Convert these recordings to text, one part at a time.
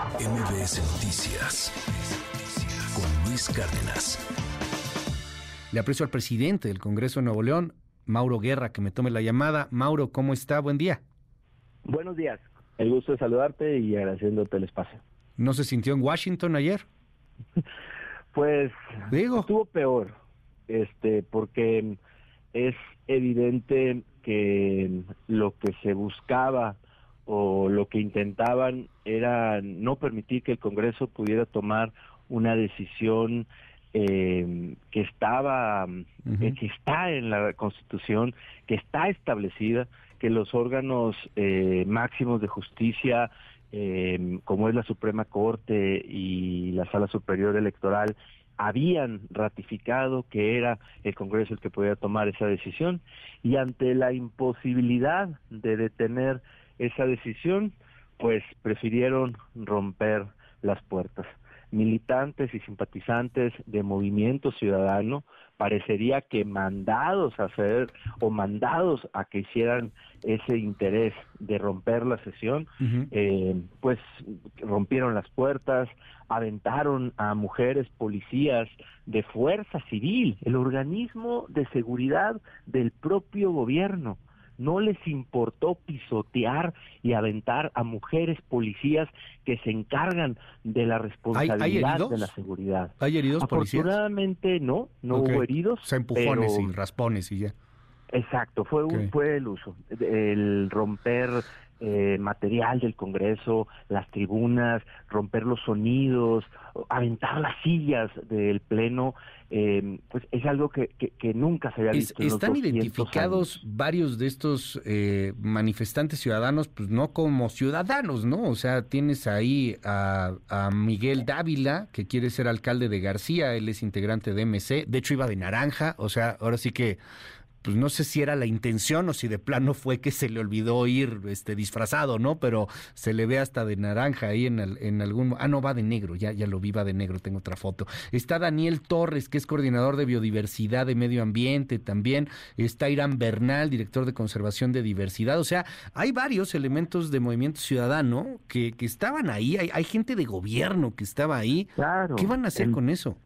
MBS Noticias con Luis Cárdenas. Le aprecio al presidente del Congreso de Nuevo León, Mauro Guerra, que me tome la llamada. Mauro, ¿cómo está? Buen día. Buenos días. El gusto de saludarte y agradeciéndote el espacio. ¿No se sintió en Washington ayer? Pues Digo. estuvo peor, este, porque es evidente que lo que se buscaba o lo que intentaban era no permitir que el Congreso pudiera tomar una decisión eh, que estaba, eh, que está en la Constitución, que está establecida, que los órganos eh, máximos de justicia, eh, como es la Suprema Corte y la Sala Superior Electoral, habían ratificado que era el Congreso el que podía tomar esa decisión. Y ante la imposibilidad de detener esa decisión, pues prefirieron romper las puertas. Militantes y simpatizantes de Movimiento Ciudadano parecería que mandados a hacer o mandados a que hicieran ese interés de romper la sesión, eh, pues rompieron las puertas, aventaron a mujeres policías de fuerza civil, el organismo de seguridad del propio gobierno. No les importó pisotear y aventar a mujeres policías que se encargan de la responsabilidad de la seguridad. ¿Hay heridos policías? Afortunadamente no, no hubo heridos. O sea, empujones pero- y raspones y ya. Exacto, fue un, fue el uso, el romper eh, material del Congreso, las tribunas, romper los sonidos, aventar las sillas del pleno, eh, pues es algo que, que, que nunca se había Es- visto. en están 200 identificados años. varios de estos eh, manifestantes ciudadanos, pues no como ciudadanos, ¿no? O sea, tienes ahí a, a Miguel Dávila, que quiere ser alcalde de García, él es integrante de MC, de hecho iba de naranja, o sea, ahora sí que pues no sé si era la intención o si de plano fue que se le olvidó ir este disfrazado, ¿no? Pero se le ve hasta de naranja ahí en, el- en algún... Ah, no, va de negro, ya, ya lo vi, va de negro, tengo otra foto. Está Daniel Torres, que es coordinador de biodiversidad de medio ambiente también. Está Irán Bernal, director de conservación de diversidad. O sea, hay varios elementos de movimiento ciudadano que, que estaban ahí. Hay, hay gente de gobierno que estaba ahí. Claro. ¿Qué van a hacer con eso?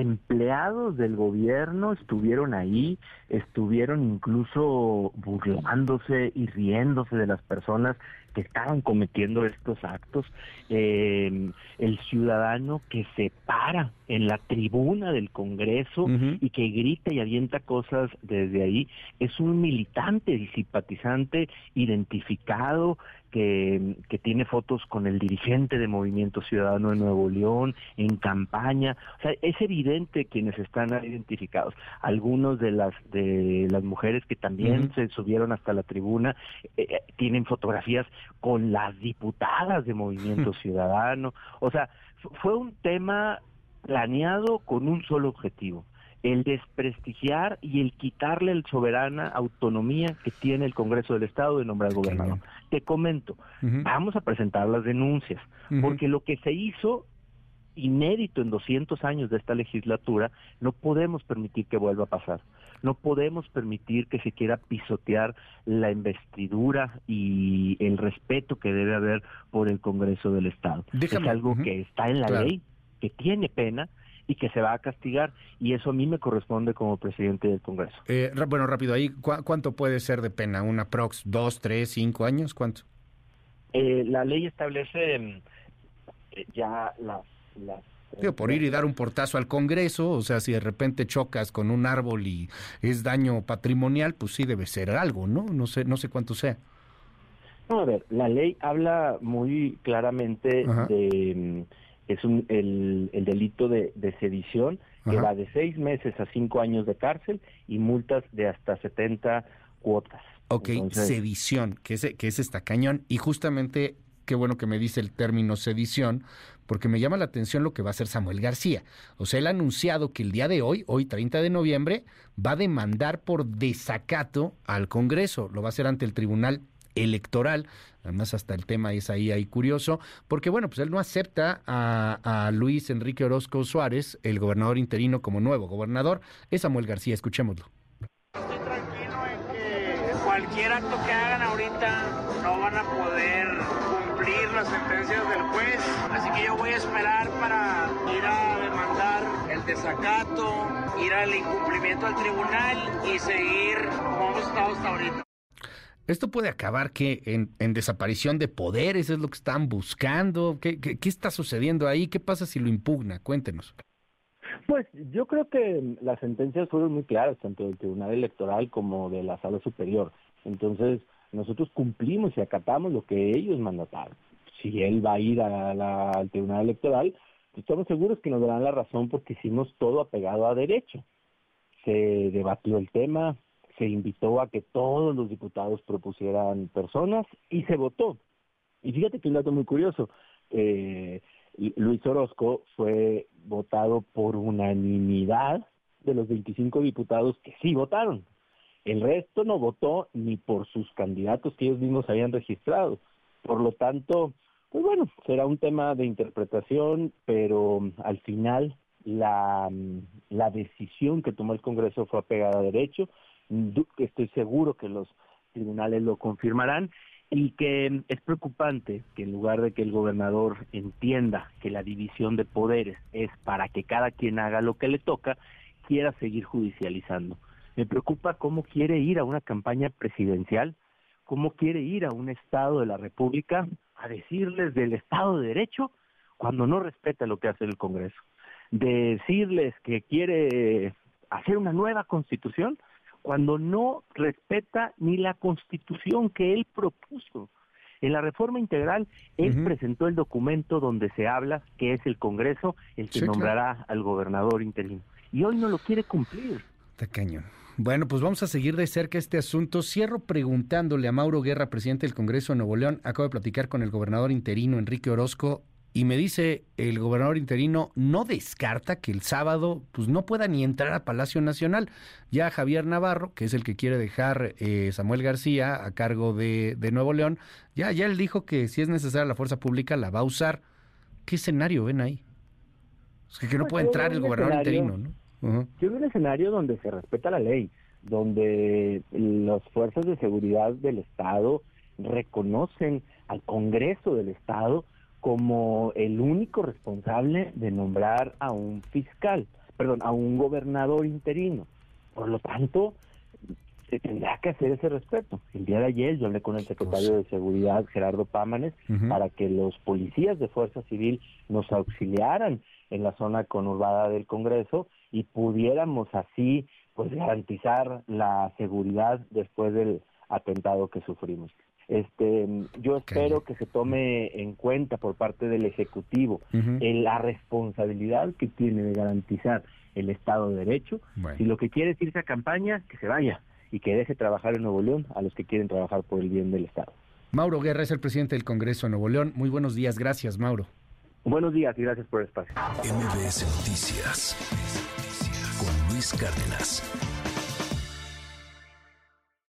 Empleados del gobierno estuvieron ahí, estuvieron incluso burlándose y riéndose de las personas que estaban cometiendo estos actos. Eh, el ciudadano que se para en la tribuna del Congreso y que grita y avienta cosas desde ahí es un militante y simpatizante identificado que, que tiene fotos con el dirigente de Movimiento Ciudadano de Nuevo León en campaña. O sea, es evidente quienes están identificados. Algunos de las de las mujeres que también se subieron hasta la tribuna eh, eh, tienen fotografías con las diputadas de Movimiento Ciudadano. O sea, fu- fue un tema planeado con un solo objetivo, el desprestigiar y el quitarle el soberana autonomía que tiene el Congreso del Estado de nombrar Qué gobernador. Te comento, vamos a presentar las denuncias, porque lo que se hizo inédito en 200 años de esta legislatura, no podemos permitir que vuelva a pasar. No podemos permitir que se quiera pisotear la investidura y el respeto que debe haber por el Congreso del Estado. Déjame- es algo que está en la Claro. ley, que tiene pena y que se va a castigar y eso a mí me corresponde como presidente del Congreso. Eh, bueno, rápido, ahí, ¿cu- ¿cuánto puede ser de pena? ¿Una prox? ¿Dos, tres, cinco años? ¿Cuánto? Eh, la ley establece mm, eh, ya las... las Digo, por ir y dar un portazo al Congreso, o sea, si de repente chocas con un árbol y es daño patrimonial, pues sí debe ser algo, ¿no? No sé, no sé cuánto sea. No, a ver, la ley habla muy claramente Ajá. de mm, es un, el, el delito de, de sedición que va de seis meses a cinco años de cárcel y multas de hasta 70 cuotas. Ok, Entonces, sedición, que ese, que ese está cañón. Y justamente, qué bueno que me dice el término sedición, porque me llama la atención lo que va a hacer Samuel García. O sea, él ha anunciado que el día de hoy, hoy 30 de noviembre, va a demandar por desacato al Congreso. Lo va a hacer ante el Tribunal Electoral. Además, hasta el tema es ahí, ahí curioso, porque bueno, pues él no acepta a, a Luis Enrique Orozco Suárez, el gobernador interino, como nuevo gobernador. Es Samuel García, escuchémoslo. Estoy tranquilo en que cualquier acto que hagan ahorita no van a poder cumplir las sentencias del juez. que yo voy a esperar para ir a demandar el desacato, ir al incumplimiento al tribunal y seguir como hemos estado hasta ahorita. ¿Esto puede acabar que en, desaparición de poderes es lo que están buscando? ¿Qué, ¿Qué, está sucediendo ahí? ¿Qué pasa si lo impugna? Cuéntenos. Pues yo creo que las sentencias fueron muy claras, tanto del Tribunal Electoral como de la Sala Superior. Entonces, nosotros cumplimos y acatamos lo que ellos mandataron. Si él va a ir al Tribunal Electoral, pues estamos seguros que nos darán la razón porque hicimos todo apegado a derecho. Se debatió el tema, se invitó a que todos los diputados propusieran personas y se votó. Y fíjate que un dato muy curioso, eh, Luis Orozco fue votado por unanimidad de los 25 diputados que sí votaron. El resto no votó ni por sus candidatos que ellos mismos habían registrado. Por lo tanto, pues bueno, será un tema de interpretación, pero al final la, la decisión que tomó el Congreso fue apegada a derecho estoy seguro que los tribunales lo confirmarán y que es preocupante que en lugar de que el gobernador entienda que la división de poderes es para que cada quien haga lo que le toca, quiera seguir judicializando. Me preocupa cómo quiere ir a una campaña presidencial, cómo quiere ir a un Estado de la República a decirles del Estado de Derecho cuando no respeta lo que hace el Congreso. Decirles que quiere hacer una nueva constitución cuando no respeta ni la constitución que él propuso. En la reforma integral, él presentó el documento donde se habla que es el Congreso el que nombrará al gobernador interino. Y hoy no lo quiere cumplir. Cañón. Bueno, pues vamos a seguir de cerca este asunto. Cierro preguntándole a Mauro Guerra, presidente del Congreso de Nuevo León. Acabo de platicar con el gobernador interino, Enrique Orozco, y me dice el gobernador interino no descarta que el sábado pues no pueda ni entrar a Palacio Nacional. Ya Javier Navarro, que es el que quiere dejar eh, Samuel García a cargo de, Nuevo León, ya, ya él dijo que si es necesaria la fuerza pública la va a usar. ¿Qué escenario ven ahí? Es que, no puede entrar el gobernador interino, ¿no? Yo veo un escenario donde se respeta la ley, donde las fuerzas de seguridad del Estado reconocen al Congreso del Estado como el único responsable de nombrar a un fiscal, perdón, a un gobernador interino. Por lo tanto, se tendrá que hacer ese respeto. El día de ayer yo hablé con el secretario de Seguridad, Gerardo Pámanes, para que los policías de Fuerza Civil nos auxiliaran en la zona conurbada del Congreso y pudiéramos así pues garantizar la seguridad después del atentado que sufrimos. Este, yo espero que se tome en cuenta por parte del Ejecutivo la responsabilidad que tiene de garantizar el Estado de Derecho. Si lo que quiere es irse a campaña, que se vaya y que deje trabajar en Nuevo León a los que quieren trabajar por el bien del Estado. Mauro Guerra es el presidente del Congreso de Nuevo León. Muy buenos días, gracias Mauro. Buenos días y gracias por el espacio. MBS Noticias con Luis Cárdenas.